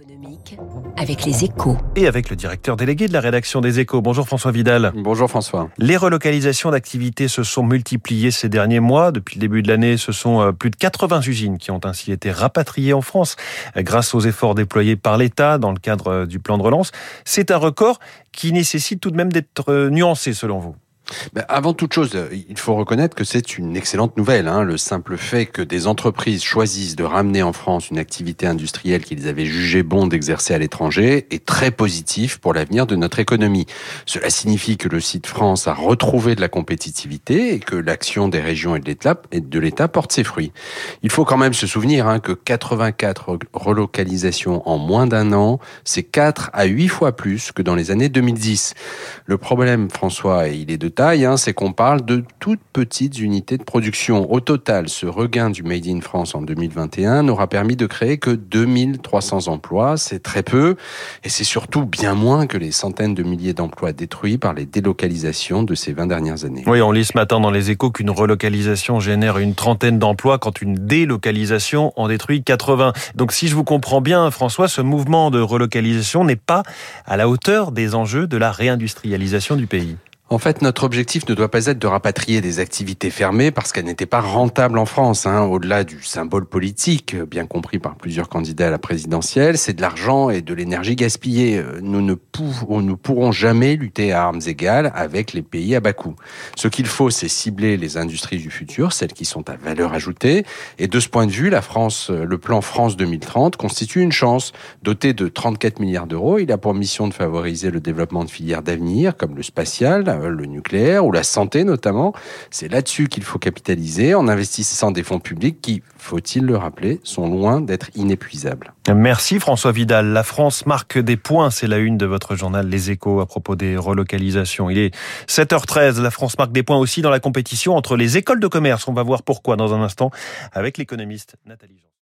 économique avec les échos. Et avec le directeur délégué de la rédaction des échos. Bonjour François Vidal. Bonjour François. Les relocalisations d'activités se sont multipliées ces derniers mois. Depuis le début de l'année, ce sont euh, plus de 80 usines qui ont ainsi été rapatriées en France euh, grâce aux efforts déployés par l'État dans le cadre euh, du plan de relance. C'est un record qui nécessite tout de même d'être nuancé selon vous. Ben, avant toute chose, il faut reconnaître que c'est une excellente nouvelle. Hein. Le simple fait que des entreprises choisissent de ramener en France une activité industrielle qu'ils avaient jugé bon d'exercer à l'étranger est très positif pour l'avenir de notre économie. Cela signifie que le site France a retrouvé de la compétitivité et que l'action des régions et de l'État porte ses fruits. Il faut quand même se souvenir hein, que 84 relocalisations en moins d'un an, c'est 4 à 8 fois plus que dans les années 2010. Le problème, François, il est de Hein, c'est qu'on parle de toutes petites unités de production. Au total, ce regain du Made in France en 2021 n'aura permis de créer que 2300 emplois. C'est très peu et c'est surtout bien moins que les centaines de milliers d'emplois détruits par les délocalisations de ces 20 dernières années. Oui, on lit ce matin dans les échos qu'une relocalisation génère une trentaine d'emplois quand une délocalisation en détruit 80. Donc si je vous comprends bien, François, ce mouvement de relocalisation n'est pas à la hauteur des enjeux de la réindustrialisation du pays. En fait, notre objectif ne doit pas être de rapatrier des activités fermées parce qu'elles n'étaient pas rentables en France. Hein. Au-delà du symbole politique, bien compris par plusieurs candidats à la présidentielle, c'est de l'argent et de l'énergie gaspillée. Nous ne pourrons, nous pourrons jamais lutter à armes égales avec les pays à bas coût. Ce qu'il faut, c'est cibler les industries du futur, celles qui sont à valeur ajoutée. Et de ce point de vue, France, le plan France 2030 constitue une chance. Doté de 34 milliards d'euros, il a pour mission de favoriser le développement de filières d'avenir comme le spatial, le nucléaire ou la santé notamment. C'est là-dessus qu'il faut capitaliser en investissant des fonds publics qui, faut-il le rappeler, sont loin d'être inépuisables. Merci François Vidal. La France marque des points, c'est la une de votre journal Les Échos à propos des relocalisations. Il est 7h13, la France marque des points aussi dans la compétition entre les écoles de commerce. On va voir pourquoi dans un instant avec l'économiste Nathalie Jean.